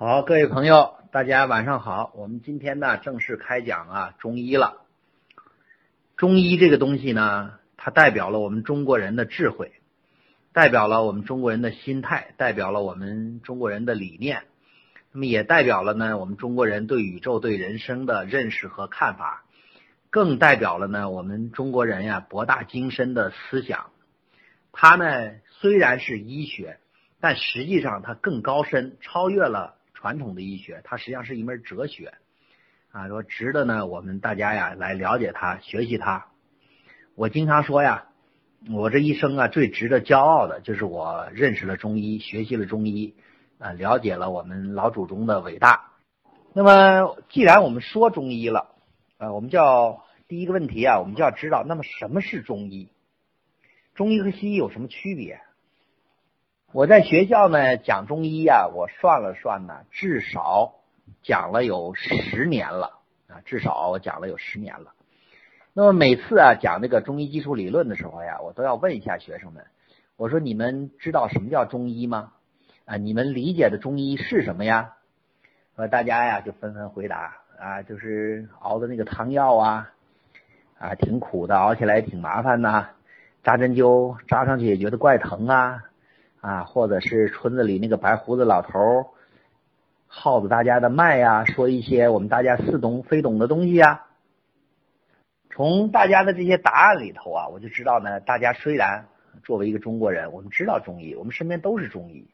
好，各位朋友，大家晚上好。我们今天呢正式开讲啊中医了。中医这个东西呢，它代表了我们中国人的智慧，代表了我们中国人的心态，代表了我们中国人的理念，那么也代表了呢我们中国人对宇宙、对人生的认识和看法，更代表了呢我们中国人呀博大精深的思想。它呢虽然是医学，但实际上它更高深，超越了。传统的医学，它实际上是一门哲学，啊，说值得呢，我们大家呀来了解它，学习它。我经常说呀，我这一生啊最值得骄傲的就是我认识了中医，学习了中医，啊，了解了我们老祖宗的伟大。那么，既然我们说中医了，啊，我们叫第一个问题啊，我们就要知道，那么什么是中医？中医和西医有什么区别？我在学校呢讲中医呀，我算了算呢，至少讲了有十年了啊，至少我讲了有十年了。那么每次啊讲这个中医基础理论的时候呀，我都要问一下学生们，我说你们知道什么叫中医吗？啊，你们理解的中医是什么呀？呃，大家呀就纷纷回答啊，就是熬的那个汤药啊，啊挺苦的，熬起来挺麻烦呐，扎针灸扎上去也觉得怪疼啊。啊，或者是村子里那个白胡子老头耗子大家的脉呀，说一些我们大家似懂非懂的东西呀。从大家的这些答案里头啊，我就知道呢，大家虽然作为一个中国人，我们知道中医，我们身边都是中医，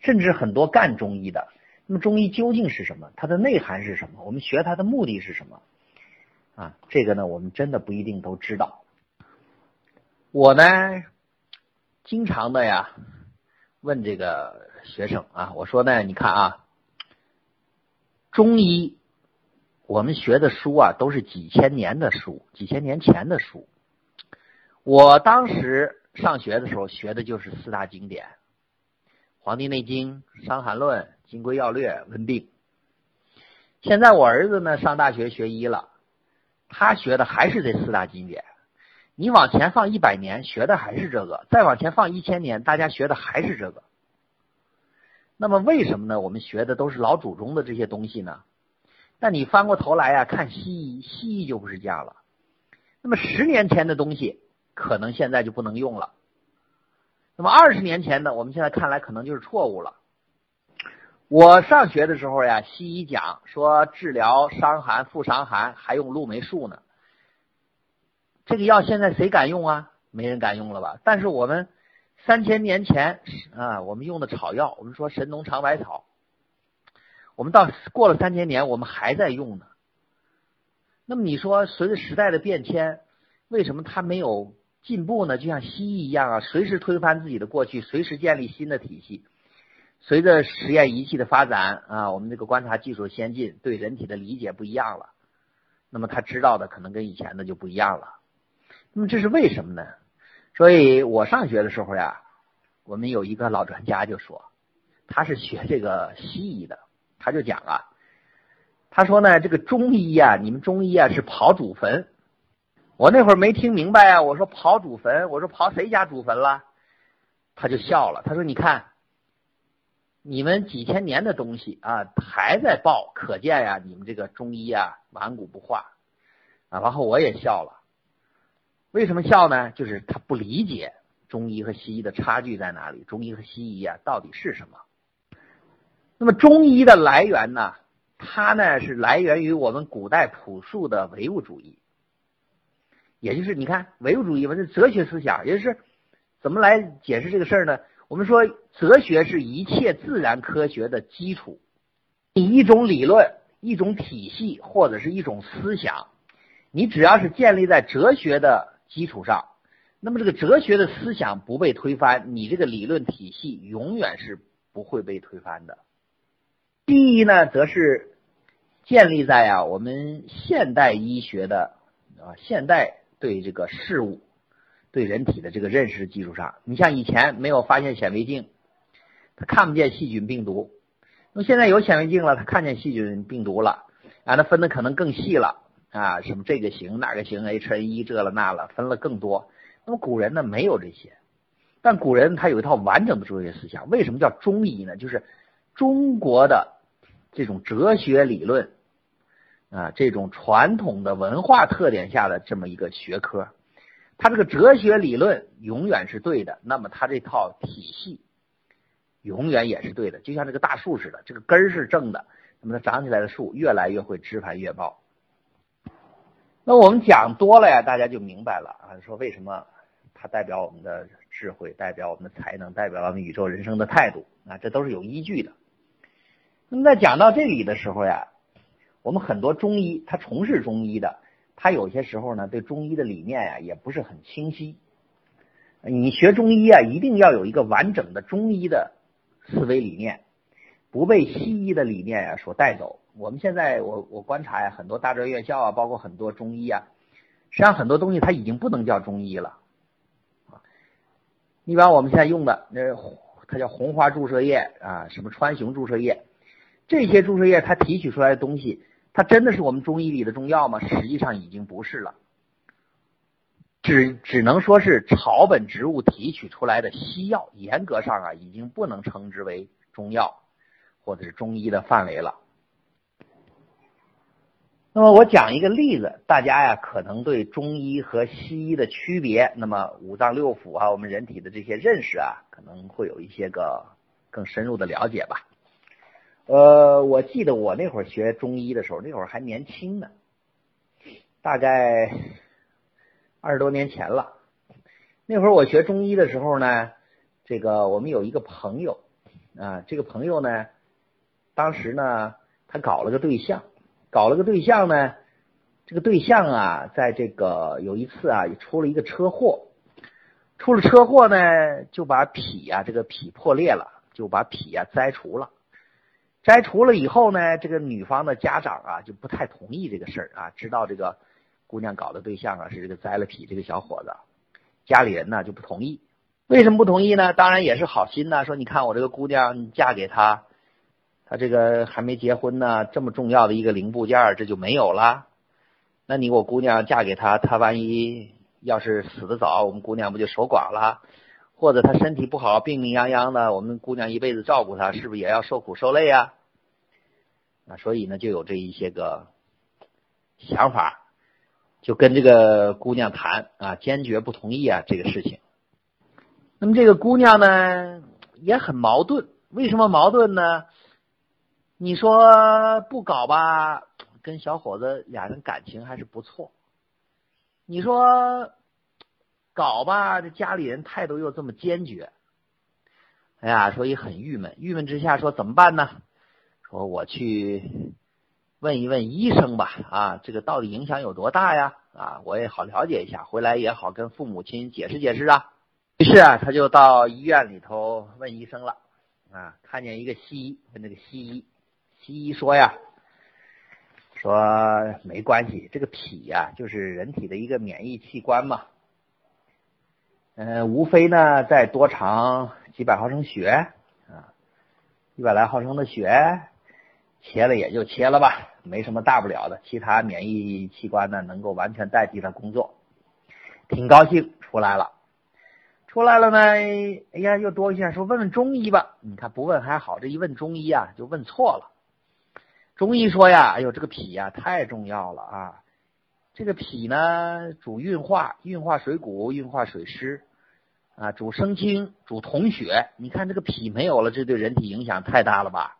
甚至很多干中医的。那么中医究竟是什么？它的内涵是什么？我们学它的目的是什么？啊，这个呢，我们真的不一定都知道。我呢，经常的呀。问这个学生啊，我说呢，你看啊，中医我们学的书啊，都是几千年的书，几千年前的书。我当时上学的时候学的就是四大经典，《黄帝内经》《伤寒论》《金匮要略》《温病》。现在我儿子呢上大学学医了，他学的还是这四大经典。你往前放一百年，学的还是这个；再往前放一千年，大家学的还是这个。那么为什么呢？我们学的都是老祖宗的这些东西呢？那你翻过头来呀，看西医，西医就不是这样了。那么十年前的东西，可能现在就不能用了。那么二十年前的，我们现在看来可能就是错误了。我上学的时候呀，西医讲说治疗伤寒、副伤寒还用鹿霉素呢。这个药现在谁敢用啊？没人敢用了吧？但是我们三千年前啊，我们用的草药，我们说神农尝百草，我们到过了三千年，我们还在用呢。那么你说，随着时代的变迁，为什么它没有进步呢？就像西医一样啊，随时推翻自己的过去，随时建立新的体系。随着实验仪器的发展啊，我们这个观察技术先进，对人体的理解不一样了，那么他知道的可能跟以前的就不一样了。那么这是为什么呢？所以我上学的时候呀，我们有一个老专家就说，他是学这个西医的，他就讲啊，他说呢，这个中医呀，你们中医啊是刨祖坟。我那会儿没听明白啊，我说刨祖坟，我说刨谁家祖坟了？他就笑了，他说你看，你们几千年的东西啊还在报，可见呀，你们这个中医啊顽固不化啊。然后我也笑了。为什么笑呢？就是他不理解中医和西医的差距在哪里，中医和西医啊到底是什么？那么中医的来源呢？它呢是来源于我们古代朴素的唯物主义，也就是你看唯物主义嘛，是哲学思想，也就是怎么来解释这个事儿呢？我们说哲学是一切自然科学的基础，你一种理论、一种体系或者是一种思想，你只要是建立在哲学的。基础上，那么这个哲学的思想不被推翻，你这个理论体系永远是不会被推翻的。第一呢，则是建立在啊我们现代医学的啊现代对这个事物、对人体的这个认识基础上。你像以前没有发现显微镜，他看不见细菌病毒，那么现在有显微镜了，他看见细菌病毒了，啊，他分的可能更细了。啊，什么这个行那个行，H N 一这了那了，分了更多。那么古人呢没有这些，但古人他有一套完整的哲学思想。为什么叫中医呢？就是中国的这种哲学理论啊，这种传统的文化特点下的这么一个学科。它这个哲学理论永远是对的，那么它这套体系永远也是对的，就像这个大树似的，这个根儿是正的，那么它长起来的树越来越会枝繁叶茂。那我们讲多了呀，大家就明白了啊，说为什么它代表我们的智慧，代表我们的才能，代表我们宇宙人生的态度啊，这都是有依据的。那么在讲到这里的时候呀，我们很多中医他从事中医的。他有些时候呢，对中医的理念呀，也不是很清晰。你学中医啊，一定要有一个完整的中医的思维理念，不被西医的理念呀所带走。我们现在，我我观察呀，很多大专院校啊，包括很多中医啊，实际上很多东西它已经不能叫中医了。啊，你比方我们现在用的那，它叫红花注射液啊，什么川芎注射液，这些注射液它提取出来的东西。它真的是我们中医里的中药吗？实际上已经不是了，只只能说是草本植物提取出来的西药，严格上啊已经不能称之为中药或者是中医的范围了。那么我讲一个例子，大家呀可能对中医和西医的区别，那么五脏六腑啊，我们人体的这些认识啊，可能会有一些个更深入的了解吧。呃，我记得我那会儿学中医的时候，那会儿还年轻呢，大概二十多年前了。那会儿我学中医的时候呢，这个我们有一个朋友啊，这个朋友呢，当时呢，他搞了个对象，搞了个对象呢，这个对象啊，在这个有一次啊，出了一个车祸，出了车祸呢，就把脾啊，这个脾破裂了，就把脾啊摘除了。摘除了以后呢，这个女方的家长啊就不太同意这个事儿啊，知道这个姑娘搞的对象啊是这个摘了脾这个小伙子，家里人呢就不同意。为什么不同意呢？当然也是好心呐，说你看我这个姑娘嫁给他，他这个还没结婚呢，这么重要的一个零部件这就没有了。那你我姑娘嫁给他，他万一要是死的早，我们姑娘不就守寡了？或者他身体不好，病病殃殃的，我们姑娘一辈子照顾他，是不是也要受苦受累啊？啊，所以呢，就有这一些个想法，就跟这个姑娘谈啊，坚决不同意啊这个事情。那么这个姑娘呢也很矛盾，为什么矛盾呢？你说不搞吧，跟小伙子俩人感情还是不错；你说。搞吧，这家里人态度又这么坚决，哎呀，所以很郁闷。郁闷之下说怎么办呢？说我去问一问医生吧。啊，这个到底影响有多大呀？啊，我也好了解一下，回来也好跟父母亲解释解释啊。于是啊，他就到医院里头问医生了。啊，看见一个西医，问那个西医，西医说呀，说没关系，这个脾呀，就是人体的一个免疫器官嘛。嗯，无非呢再多长几百毫升血啊，一百来毫升的血，切了也就切了吧，没什么大不了的。其他免疫器官呢能够完全代替它工作，挺高兴出来了，出来了呢，哎呀又多一下说问问中医吧。你看不问还好，这一问中医啊就问错了。中医说呀，哎呦这个脾呀太重要了啊。这个脾呢，主运化，运化水谷，运化水湿，啊，主生精，主统血。你看这个脾没有了，这对人体影响太大了吧？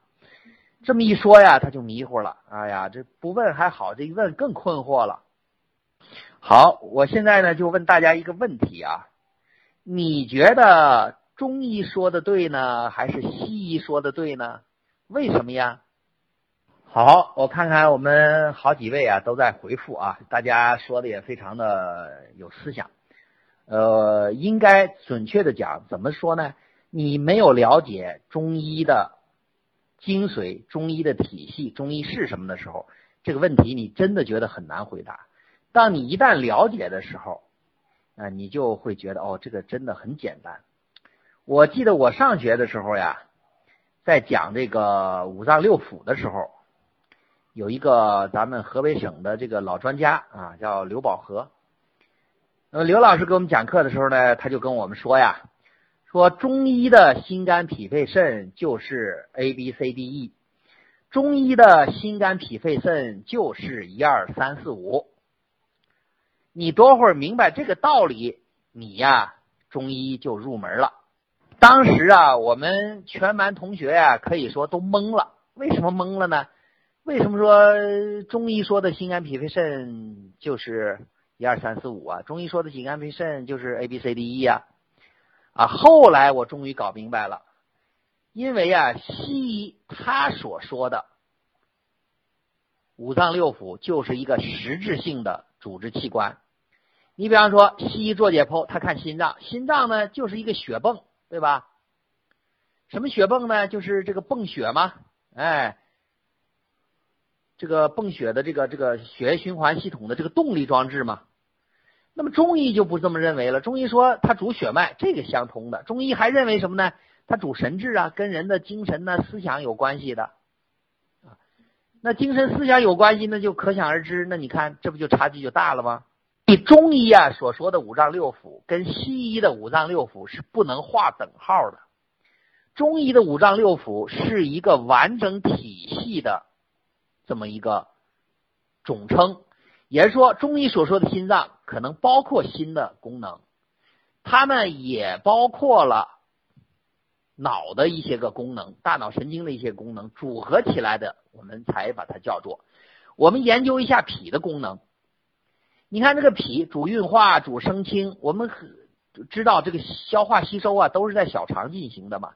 这么一说呀，他就迷糊了。哎呀，这不问还好，这一问更困惑了。好，我现在呢就问大家一个问题啊，你觉得中医说的对呢，还是西医说的对呢？为什么呀？好，我看看我们好几位啊都在回复啊，大家说的也非常的有思想。呃，应该准确的讲，怎么说呢？你没有了解中医的精髓、中医的体系、中医是什么的时候，这个问题你真的觉得很难回答。当你一旦了解的时候，啊，你就会觉得哦，这个真的很简单。我记得我上学的时候呀，在讲这个五脏六腑的时候。有一个咱们河北省的这个老专家啊，叫刘宝和。那么刘老师给我们讲课的时候呢，他就跟我们说呀，说中医的心肝脾肺肾就是 A B C D E，中医的心肝脾肺肾就是一二三四五。你多会儿明白这个道理，你呀中医就入门了。当时啊，我们全班同学呀，可以说都懵了。为什么懵了呢？为什么说中医说的心肝脾肺肾就是一二三四五啊？中医说的心肝脾肾就是 A B C D E 啊？啊，后来我终于搞明白了，因为啊，西医他所说的五脏六腑就是一个实质性的组织器官。你比方说，西医做解剖，他看心脏，心脏呢就是一个血泵，对吧？什么血泵呢？就是这个泵血嘛，哎，这个泵血的这个这个血液循环系统的这个动力装置嘛。那么中医就不这么认为了，中医说它主血脉，这个相通的。中医还认为什么呢？它主神志啊，跟人的精神呢、思想有关系的。那精神思想有关系，那就可想而知。那你看，这不就差距就大了吗？你中医啊所说的五脏六腑，跟西医的五脏六腑是不能划等号的。中医的五脏六腑是一个完整体系的这么一个总称。也是说，中医所说的心脏可能包括心的功能，它呢也包括了脑的一些个功能，大脑神经的一些功能组合起来的，我们才把它叫做。我们研究一下脾的功能，你看这个脾主运化、主生清，我们知道这个消化吸收啊都是在小肠进行的嘛。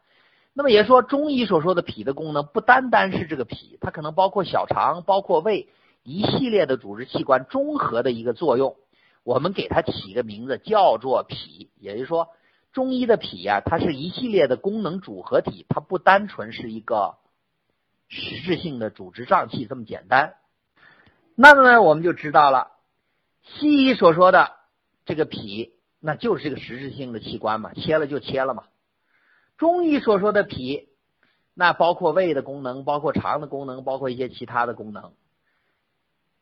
那么也说，中医所说的脾的功能不单单是这个脾，它可能包括小肠，包括胃。一系列的组织器官综合的一个作用，我们给它起个名字叫做脾。也就是说，中医的脾呀，它是一系列的功能组合体，它不单纯是一个实质性的组织脏器这么简单。那么呢，我们就知道了，西医所说的这个脾，那就是这个实质性的器官嘛，切了就切了嘛。中医所说的脾，那包括胃的功能，包括肠的功能，包括一些其他的功能。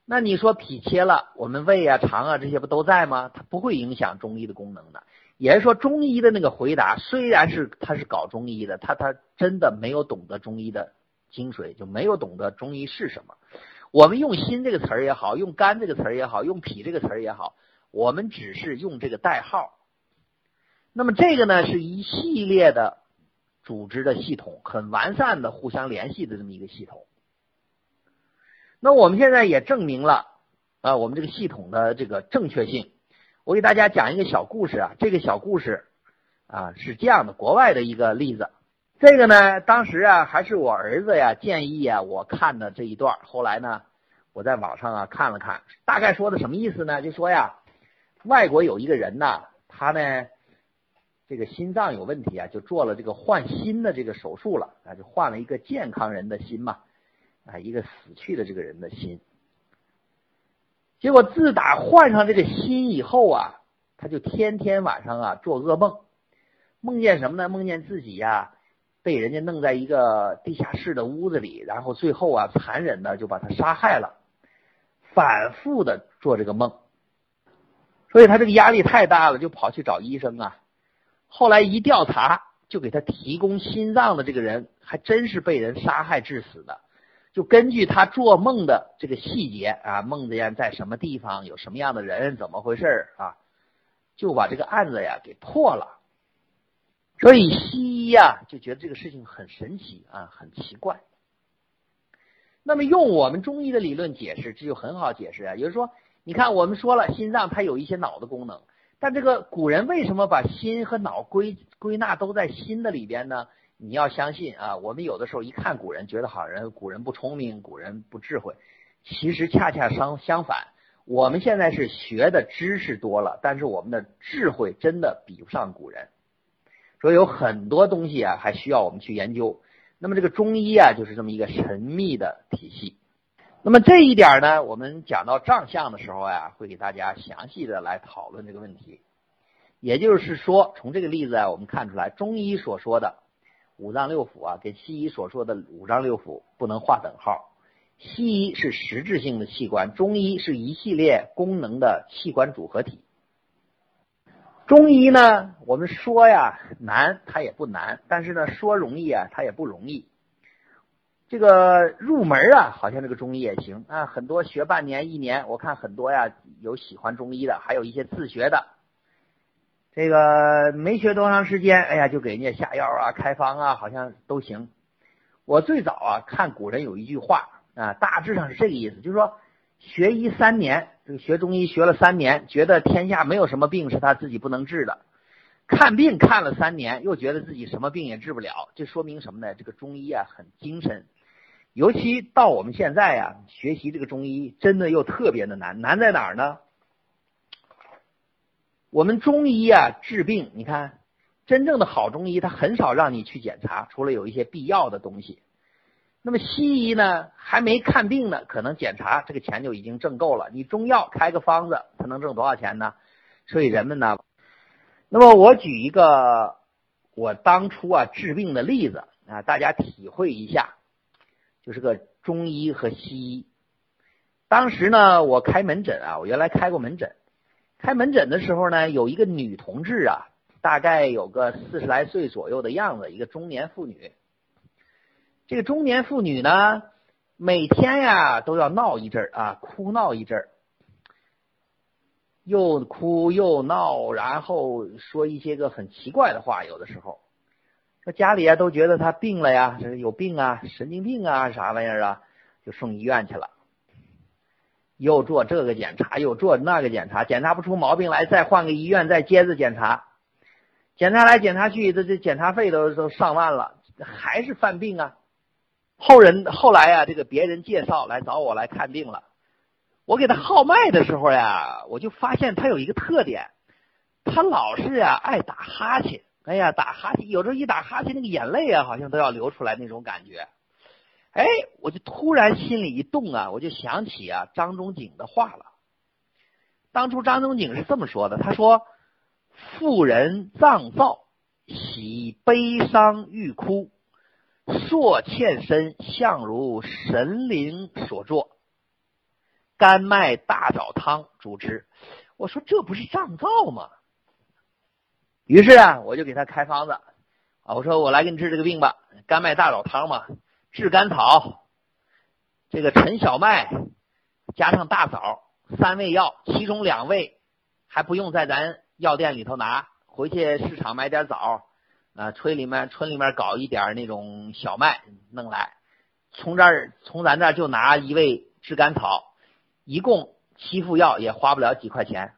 那你说脾切了，我们胃啊、肠啊这些不都在吗？它不会影响中医的功能的。也是说，中医的那个回答虽然是他是搞中医的，他他真的没有懂得中医的精髓，就没有懂得中医是什么。我们用心这个词儿也好，用肝这个词儿也好，用脾这个词儿也好，我们只是用这个代号。那么这个呢，是一系列的组织的系统，很完善的互相联系的这么一个系统。那我们现在也证明了啊，我们这个系统的这个正确性。我给大家讲一个小故事啊，这个小故事啊是这样的，国外的一个例子。这个呢，当时啊还是我儿子呀建议啊我看的这一段。后来呢，我在网上啊看了看，大概说的什么意思呢？就说呀，外国有一个人呐，他呢这个心脏有问题啊，就做了这个换心的这个手术了啊，就换了一个健康人的心嘛。啊，一个死去的这个人的心，结果自打换上这个心以后啊，他就天天晚上啊做噩梦，梦见什么呢？梦见自己呀被人家弄在一个地下室的屋子里，然后最后啊残忍的就把他杀害了，反复的做这个梦，所以他这个压力太大了，就跑去找医生啊。后来一调查，就给他提供心脏的这个人还真是被人杀害致死的。就根据他做梦的这个细节啊，梦见在什么地方，有什么样的人，怎么回事啊，就把这个案子呀给破了。所以西医呀就觉得这个事情很神奇啊，很奇怪。那么用我们中医的理论解释，这就很好解释啊。也就是说，你看我们说了，心脏它有一些脑的功能，但这个古人为什么把心和脑归归纳都在心的里边呢？你要相信啊，我们有的时候一看古人，觉得好人古人不聪明，古人不智慧，其实恰恰相相反。我们现在是学的知识多了，但是我们的智慧真的比不上古人，所以有很多东西啊，还需要我们去研究。那么这个中医啊，就是这么一个神秘的体系。那么这一点呢，我们讲到脏象的时候呀，会给大家详细的来讨论这个问题。也就是说，从这个例子啊，我们看出来中医所说的。五脏六腑啊，跟西医所说的五脏六腑不能划等号。西医是实质性的器官，中医是一系列功能的器官组合体。中医呢，我们说呀难，它也不难；但是呢，说容易啊，它也不容易。这个入门啊，好像这个中医也行啊，很多学半年一年，我看很多呀，有喜欢中医的，还有一些自学的。这个没学多长时间，哎呀，就给人家下药啊、开方啊，好像都行。我最早啊看古人有一句话啊，大致上是这个意思，就是说学医三年，这个学中医学了三年，觉得天下没有什么病是他自己不能治的。看病看了三年，又觉得自己什么病也治不了，这说明什么呢？这个中医啊很精神。尤其到我们现在呀，学习这个中医真的又特别的难，难在哪儿呢？我们中医啊治病，你看，真正的好中医他很少让你去检查，除了有一些必要的东西。那么西医呢，还没看病呢，可能检查这个钱就已经挣够了。你中药开个方子，他能挣多少钱呢？所以人们呢，那么我举一个我当初啊治病的例子啊，大家体会一下。就是个中医和西医。当时呢，我开门诊啊，我原来开过门诊。开门诊的时候呢，有一个女同志啊，大概有个四十来岁左右的样子，一个中年妇女。这个中年妇女呢，每天呀都要闹一阵啊，哭闹一阵又哭又闹，然后说一些个很奇怪的话，有的时候。家里啊都觉得他病了呀，这有病啊，神经病啊，啥玩意儿啊，就送医院去了，又做这个检查，又做那个检查，检查不出毛病来，再换个医院，再接着检查，检查来检查去，这这检查费都都上万了，还是犯病啊。后人后来呀，这个别人介绍来找我来看病了，我给他号脉的时候呀，我就发现他有一个特点，他老是呀爱打哈欠。哎呀，打哈欠，有时候一打哈欠，那个眼泪啊，好像都要流出来那种感觉。哎，我就突然心里一动啊，我就想起啊张仲景的话了。当初张仲景是这么说的，他说：“妇人脏燥，喜悲伤欲哭，朔欠身，相如神灵所作。甘麦大枣汤主之。”我说这不是胀燥吗？于是啊，我就给他开方子啊，我说我来给你治这个病吧，甘麦大枣汤嘛，炙甘草，这个陈小麦加上大枣三味药，其中两味还不用在咱药店里头拿，回去市场买点枣啊，村里面村里面搞一点那种小麦弄来，从这儿从咱这儿就拿一味炙甘草，一共七副药也花不了几块钱。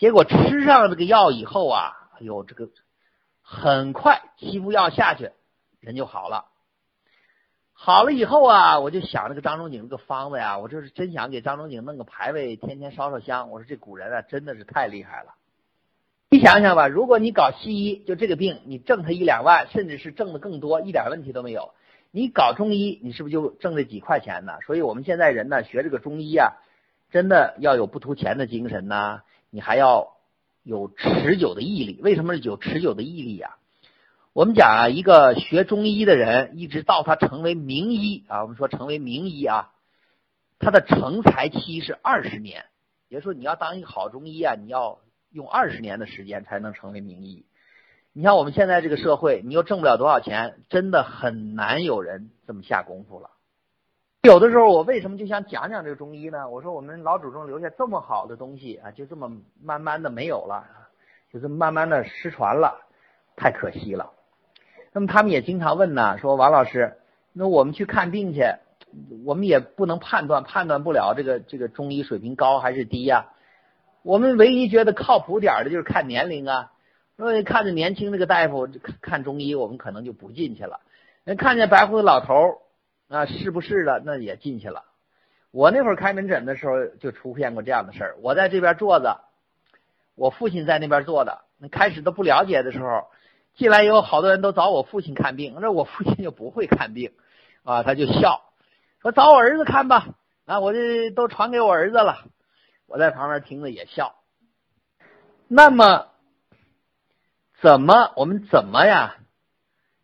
结果吃上这个药以后啊，哎呦，这个很快七副药下去，人就好了。好了以后啊，我就想这个张仲景这个方子呀，我就是真想给张仲景弄个牌位，天天烧烧香。我说这古人啊，真的是太厉害了。你想想吧，如果你搞西医，就这个病，你挣他一两万，甚至是挣的更多，一点问题都没有。你搞中医，你是不是就挣这几块钱呢？所以我们现在人呢，学这个中医啊，真的要有不图钱的精神呐。你还要有持久的毅力。为什么有持久的毅力啊？我们讲啊，一个学中医的人，一直到他成为名医啊，我们说成为名医啊，他的成才期是二十年。也就是说，你要当一个好中医啊，你要用二十年的时间才能成为名医。你像我们现在这个社会，你又挣不了多少钱，真的很难有人这么下功夫了。有的时候，我为什么就想讲讲这个中医呢？我说我们老祖宗留下这么好的东西啊，就这么慢慢的没有了，就这么慢慢的失传了，太可惜了。那么他们也经常问呢，说王老师，那我们去看病去，我们也不能判断，判断不了这个这个中医水平高还是低呀。我们唯一觉得靠谱点的就是看年龄啊。说看着年轻这个大夫看中医，我们可能就不进去了。人看见白胡子老头。啊，是不是的？那也进去了。我那会儿开门诊的时候就出现过这样的事儿。我在这边坐着，我父亲在那边坐的。那开始都不了解的时候，进来以后，好多人都找我父亲看病。那我父亲就不会看病，啊，他就笑，说找我儿子看吧。啊，我这都传给我儿子了。我在旁边听着也笑。那么，怎么我们怎么呀，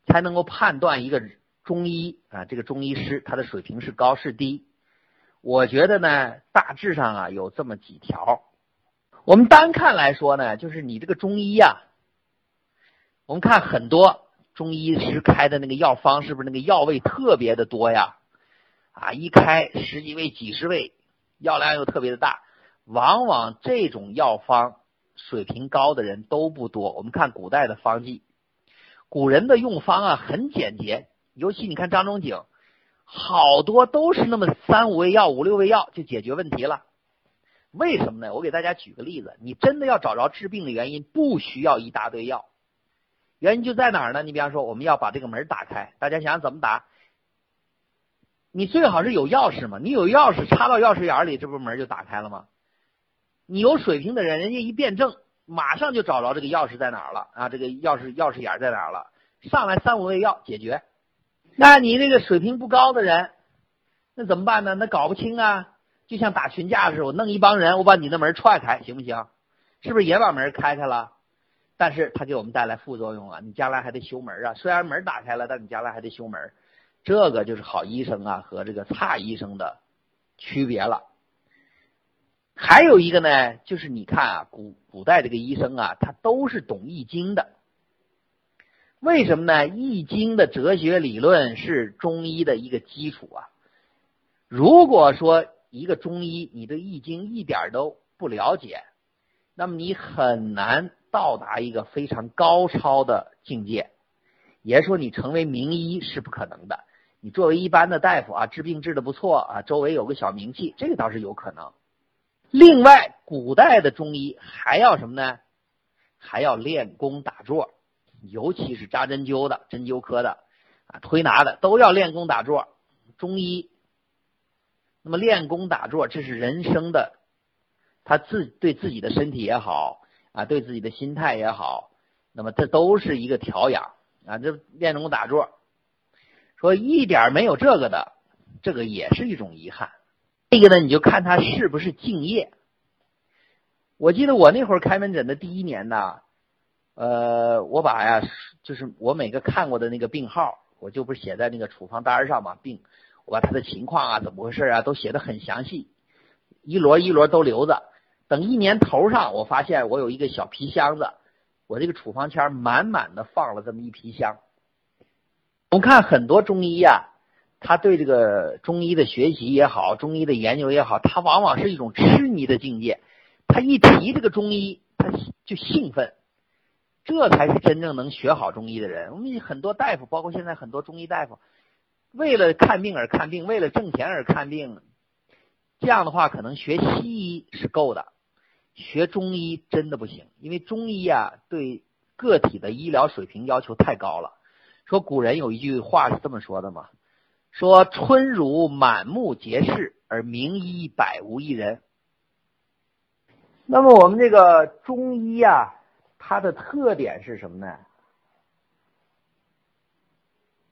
才能够判断一个人？中医啊，这个中医师 他的水平是高是低？我觉得呢，大致上啊有这么几条。我们单看来说呢，就是你这个中医呀，我们看很多中医师开的那个药方是不是那个药味特别的多呀？啊，一开十几味、几十味，药量又特别的大。往往这种药方水平高的人都不多。我们看古代的方剂，古人的用方啊很简洁，尤其你看张仲景，好多都是那么三五味药、五六味药就解决问题了。为什么呢？我给大家举个例子，你真的要找着治病的原因，不需要一大堆药。原因就在哪儿呢？你比方说，我们要把这个门打开，大家想想怎么打？你最好是有钥匙嘛，你有钥匙插到钥匙眼里，这不门就打开了吗？你有水平的人，人家一辩证，马上就找着这个钥匙在哪了啊？这个钥匙钥匙眼在哪了？上来三五味药解决。那你这个水平不高的人，那怎么办呢？那搞不清啊，就像打群架似的，我弄一帮人，我把你的门踹开，行不行？是不是也把门开开了？但是它给我们带来副作用啊，你将来还得修门啊。虽然门打开了，但你将来还得修门。这个就是好医生啊和这个差医生的区别了。还有一个呢，就是你看啊，古古代这个医生啊，他都是懂易经的。为什么呢？易经的哲学理论是中医的一个基础啊。如果说一个中医你对易经一点都不了解，那么你很难到达一个非常高超的境界。也说你成为名医是不可能的。你作为一般的大夫啊，治病治的不错啊，周围有个小名气，这个倒是有可能。另外，古代的中医还要什么呢？还要练功打坐，尤其是扎针灸的、针灸科的啊、推拿的，都要练功打坐。中医，那么练功打坐，这是人生的，他自对自己的身体也好啊，对自己的心态也好，那么这都是一个调养啊。这练功打坐，说一点没有这个的，这个也是一种遗憾。这个呢，你就看他是不是敬业。我记得我那会儿开门诊的第一年呢，呃，我把呀，就是我每个看过的那个病号，我就不是写在那个处方单上嘛，病，我把他的情况啊，怎么回事啊，都写的很详细，一摞一摞都留着。等一年头上，我发现我有一个小皮箱子，我这个处方签满满的放了这么一皮箱。我看很多中医呀。他对这个中医的学习也好，中医的研究也好，他往往是一种痴迷的境界。他一提这个中医，他就兴奋，这才是真正能学好中医的人。我们很多大夫，包括现在很多中医大夫，为了看病而看病，为了挣钱而看病，这样的话可能学西医是够的，学中医真的不行，因为中医啊对个体的医疗水平要求太高了。说古人有一句话是这么说的嘛。说春如满目皆是，而名医百无一人。那么我们这个中医啊，它的特点是什么呢？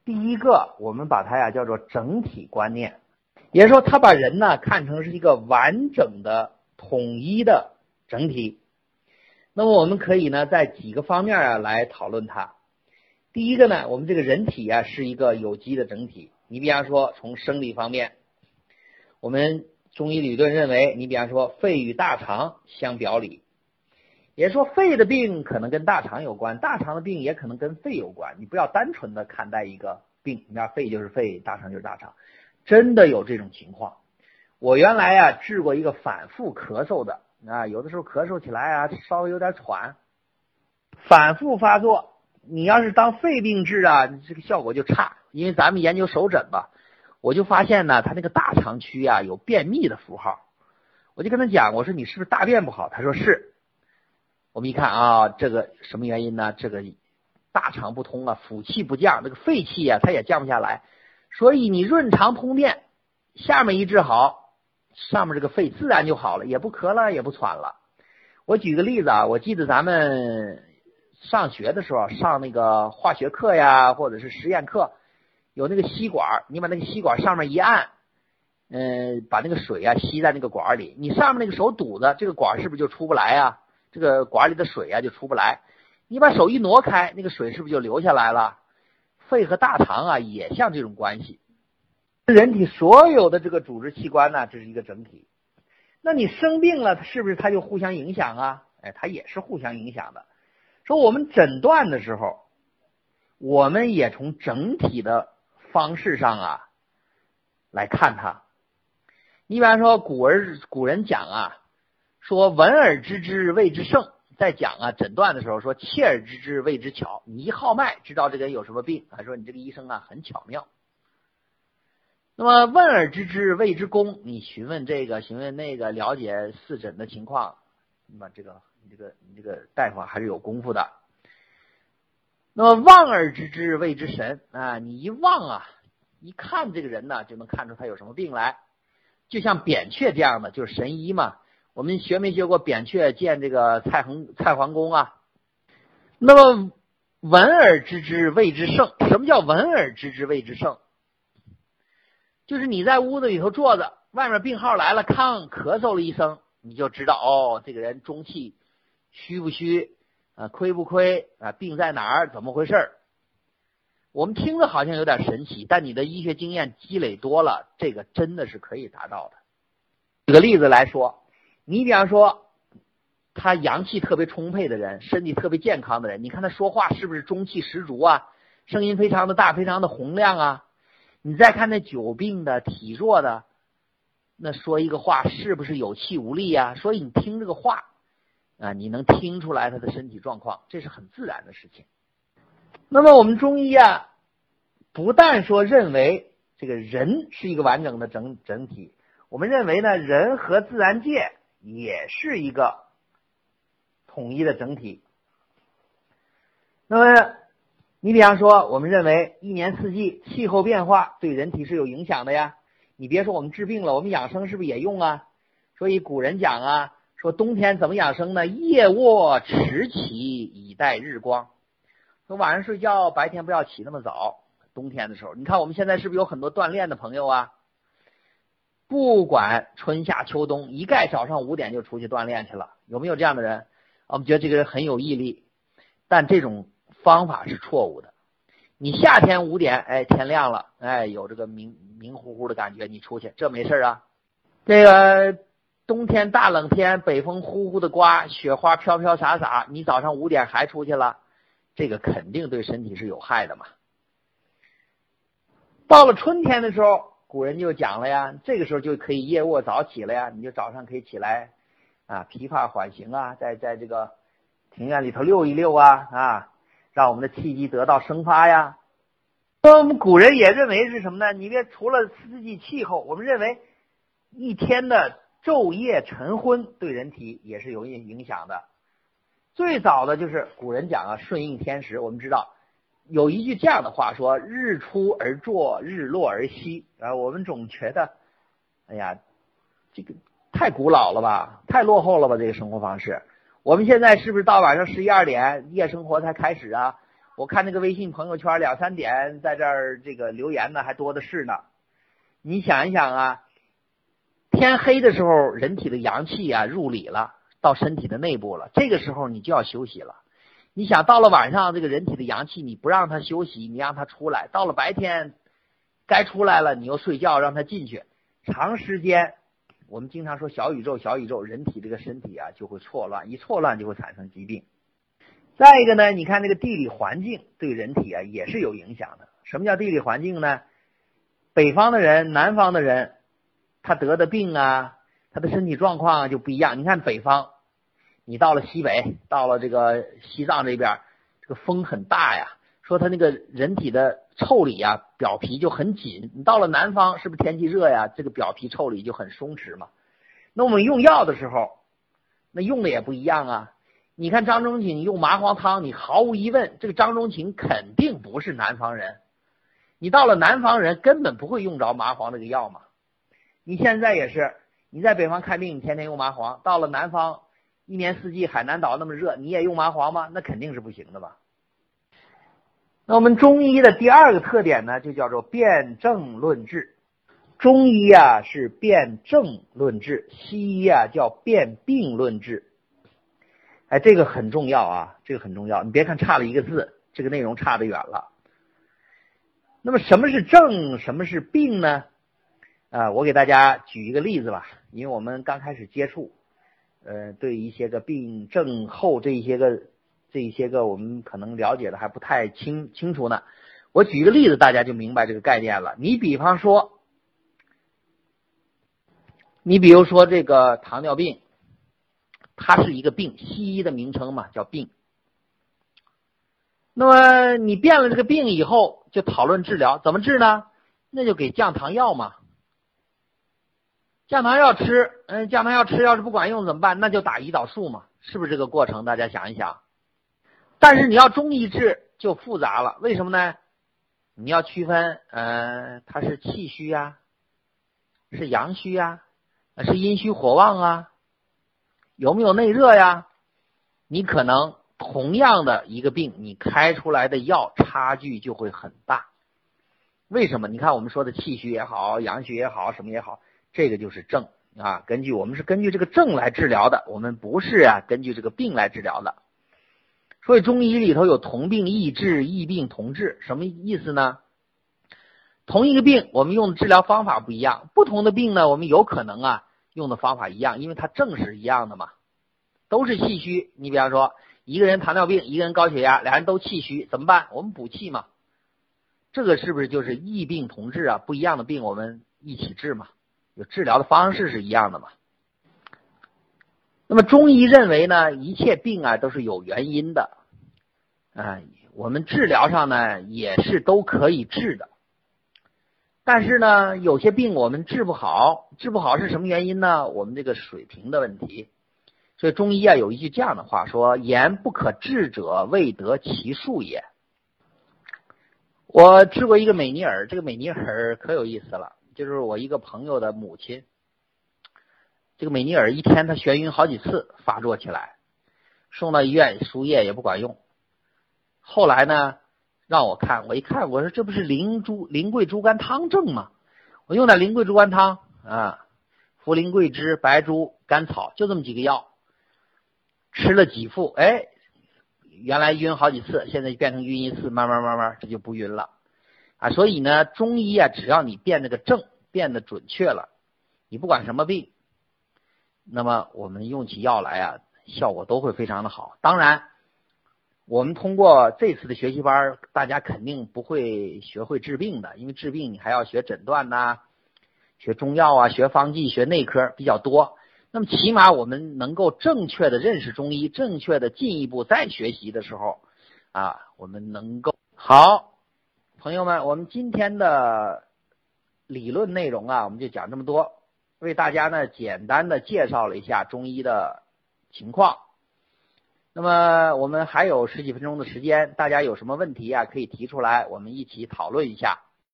第一个，我们把它呀叫做整体观念，也就是说，他把人呢看成是一个完整的、统一的整体。那么我们可以呢在几个方面啊来讨论它。第一个呢，我们这个人体啊是一个有机的整体。你比方说，从生理方面，我们中医理论认为，你比方说，肺与大肠相表里，也说肺的病可能跟大肠有关，大肠的病也可能跟肺有关。你不要单纯的看待一个病，你看肺就是肺，大肠就是大肠，真的有这种情况。我原来啊治过一个反复咳嗽的啊，有的时候咳嗽起来啊，稍微有点喘，反复发作。你要是当肺病治啊，这个效果就差。因为咱们研究手诊吧，我就发现呢，他那个大肠区啊有便秘的符号。我就跟他讲，我说你是不是大便不好？他说是。我们一看啊，这个什么原因呢？这个大肠不通啊，腑气不降，这个肺气啊，它也降不下来。所以你润肠通便，下面一治好，上面这个肺自然就好了，也不咳了，也不喘了。我举个例子啊，我记得咱们。上学的时候上那个化学课呀，或者是实验课，有那个吸管，你把那个吸管上面一按，嗯，把那个水啊吸在那个管里，你上面那个手堵着，这个管是不是就出不来呀？这个管里的水啊就出不来。你把手一挪开，那个水是不是就流下来了？肺和大肠啊也像这种关系。人体所有的这个组织器官呢，这是一个整体。那你生病了，是不是它就互相影响啊？哎，它也是互相影响的。说我们诊断的时候，我们也从整体的方式上啊来看它。你比方说，古人古人讲啊，说闻而知之谓之圣。在讲啊诊断的时候说，切而知之谓之巧。你一号脉知道这个人有什么病，还说你这个医生啊很巧妙。那么问而知之谓之功，你询问这个询问那个，了解四诊的情况，那么这个你这个你这个大夫还是有功夫的。那么望而知之谓之神啊，你一望啊，一看这个人呢，就能看出他有什么病来。就像扁鹊这样的，就是神医嘛。我们学没学过扁鹊见这个蔡恒蔡桓公啊？那么闻而知之谓之圣。什么叫闻而知之谓之圣？就是你在屋子里头坐着，外面病号来了，康咳嗽了一声，你就知道哦，这个人中气虚不虚啊，亏不亏啊，病在哪儿，怎么回事我们听着好像有点神奇，但你的医学经验积累多了，这个真的是可以达到的。举个例子来说，你比方说他阳气特别充沛的人，身体特别健康的人，你看他说话是不是中气十足啊？声音非常的大，非常的洪亮啊？你再看那久病的、体弱的，那说一个话是不是有气无力呀？所以你听这个话啊，你能听出来他的身体状况，这是很自然的事情。那么我们中医啊，不但说认为这个人是一个完整的整整体，我们认为呢，人和自然界也是一个统一的整体。那么。你比方说，我们认为一年四季气候变化对人体是有影响的呀。你别说我们治病了，我们养生是不是也用啊？所以古人讲啊，说冬天怎么养生呢？夜卧迟起以待日光。说晚上睡觉，白天不要起那么早。冬天的时候，你看我们现在是不是有很多锻炼的朋友啊？不管春夏秋冬，一概早上五点就出去锻炼去了。有没有这样的人？我们觉得这个人很有毅力，但这种。方法是错误的。你夏天五点，哎，天亮了，哎，有这个明明乎乎的感觉，你出去，这没事啊。这个冬天大冷天，北风呼呼的刮，雪花飘飘洒洒，你早上五点还出去了，这个肯定对身体是有害的嘛。到了春天的时候，古人就讲了呀，这个时候就可以夜卧早起了呀，你就早上可以起来啊，披发缓行啊，在在这个庭院里头溜一溜啊啊。让我们的气机得到生发呀。那我们古人也认为是什么呢？你别除了四季气候，我们认为一天的昼夜晨昏对人体也是有影影响的。最早的就是古人讲啊，顺应天时。我们知道有一句这样的话说：“日出而作，日落而息。”啊，我们总觉得，哎呀，这个太古老了吧，太落后了吧，这个生活方式。我们现在是不是到晚上十一二点夜生活才开始啊？我看那个微信朋友圈两三点在这儿这个留言呢，还多的是呢。你想一想啊，天黑的时候，人体的阳气啊入里了，到身体的内部了，这个时候你就要休息了。你想到了晚上，这个人体的阳气你不让他休息，你让他出来；到了白天该出来了，你又睡觉让他进去，长时间。我们经常说小宇宙，小宇宙，人体这个身体啊就会错乱，一错乱就会产生疾病。再一个呢，你看这个地理环境对人体啊也是有影响的。什么叫地理环境呢？北方的人、南方的人，他得的病啊，他的身体状况就不一样。你看北方，你到了西北，到了这个西藏这边，这个风很大呀。说他那个人体的腠理啊，表皮就很紧。你到了南方，是不是天气热呀？这个表皮腠理就很松弛嘛。那我们用药的时候，那用的也不一样啊。你看张仲景用麻黄汤，你毫无疑问，这个张仲景肯定不是南方人。你到了南方人，根本不会用着麻黄这个药嘛。你现在也是，你在北方看病，你天天用麻黄；到了南方，一年四季海南岛那么热，你也用麻黄吗？那肯定是不行的吧。那我们中医的第二个特点呢，就叫做辨证论治。中医啊是辨证论治，西医啊叫辨病论治。哎，这个很重要啊，这个很重要。你别看差了一个字，这个内容差得远了。那么什么是症，什么是病呢？啊，我给大家举一个例子吧，因为我们刚开始接触，呃，对一些个病症后这一些个这一些个我们可能了解的还不太清清楚呢。我举一个例子，大家就明白这个概念了。你比方说，你比如说这个糖尿病，它是一个病，西医的名称嘛，叫病。那么你变了这个病以后，就讨论治疗，怎么治呢？那就给降糖药嘛。降糖药吃，嗯，降糖药吃，要是不管用怎么办？那就打胰岛素嘛，是不是这个过程？大家想一想。但是你要中医治就复杂了，为什么呢？你要区分，呃，它是气虚呀，是阳虚呀，是阴虚火旺啊，有没有内热呀？你可能同样的一个病，你开出来的药差距就会很大。为什么？你看我们说的气虚也好，阳虚也好，什么也好。这个就是症啊，根据我们是根据这个症来治疗的，我们不是啊根据这个病来治疗的。所以中医里头有同病异治、异病同治，什么意思呢？同一个病，我们用的治疗方法不一样；不同的病呢，我们有可能啊用的方法一样，因为它症是一样的嘛，都是气虚。你比方说，一个人糖尿病，一个人高血压，俩人都气虚，怎么办？我们补气嘛。这个是不是就是异病同治啊？不一样的病，我们一起治嘛。有治疗的方式是一样的嘛？那么中医认为呢，一切病啊都是有原因的，啊，我们治疗上呢也是都可以治的。但是呢，有些病我们治不好，治不好是什么原因呢？我们这个水平的问题。所以中医啊有一句这样的话说：“言不可治者，未得其术也。”我治过一个美尼尔，这个美尼尔可有意思了。就是我一个朋友的母亲，这个美尼尔一天他眩晕好几次发作起来，送到医院输液也不管用。后来呢，让我看，我一看，我说这不是灵珠灵桂猪肝汤症吗？我用点灵桂猪肝汤啊，茯苓桂枝、白术、甘草，就这么几个药，吃了几副，哎，原来晕好几次，现在变成晕一次，慢慢慢慢这就不晕了。啊，所以呢，中医啊，只要你辨这个症辨得准确了，你不管什么病，那么我们用起药来啊，效果都会非常的好。当然，我们通过这次的学习班，大家肯定不会学会治病的，因为治病你还要学诊断呐，学中药啊，学方剂，学内科比较多。那么起码我们能够正确的认识中医，正确的进一步再学习的时候，啊，我们能够好。朋友们，我们今天的理论内容啊，我们就讲这么多，为大家呢简单的介绍了一下中医的情况。那么我们还有十几分钟的时间，大家有什么问题啊，可以提出来，我们一起讨论一下。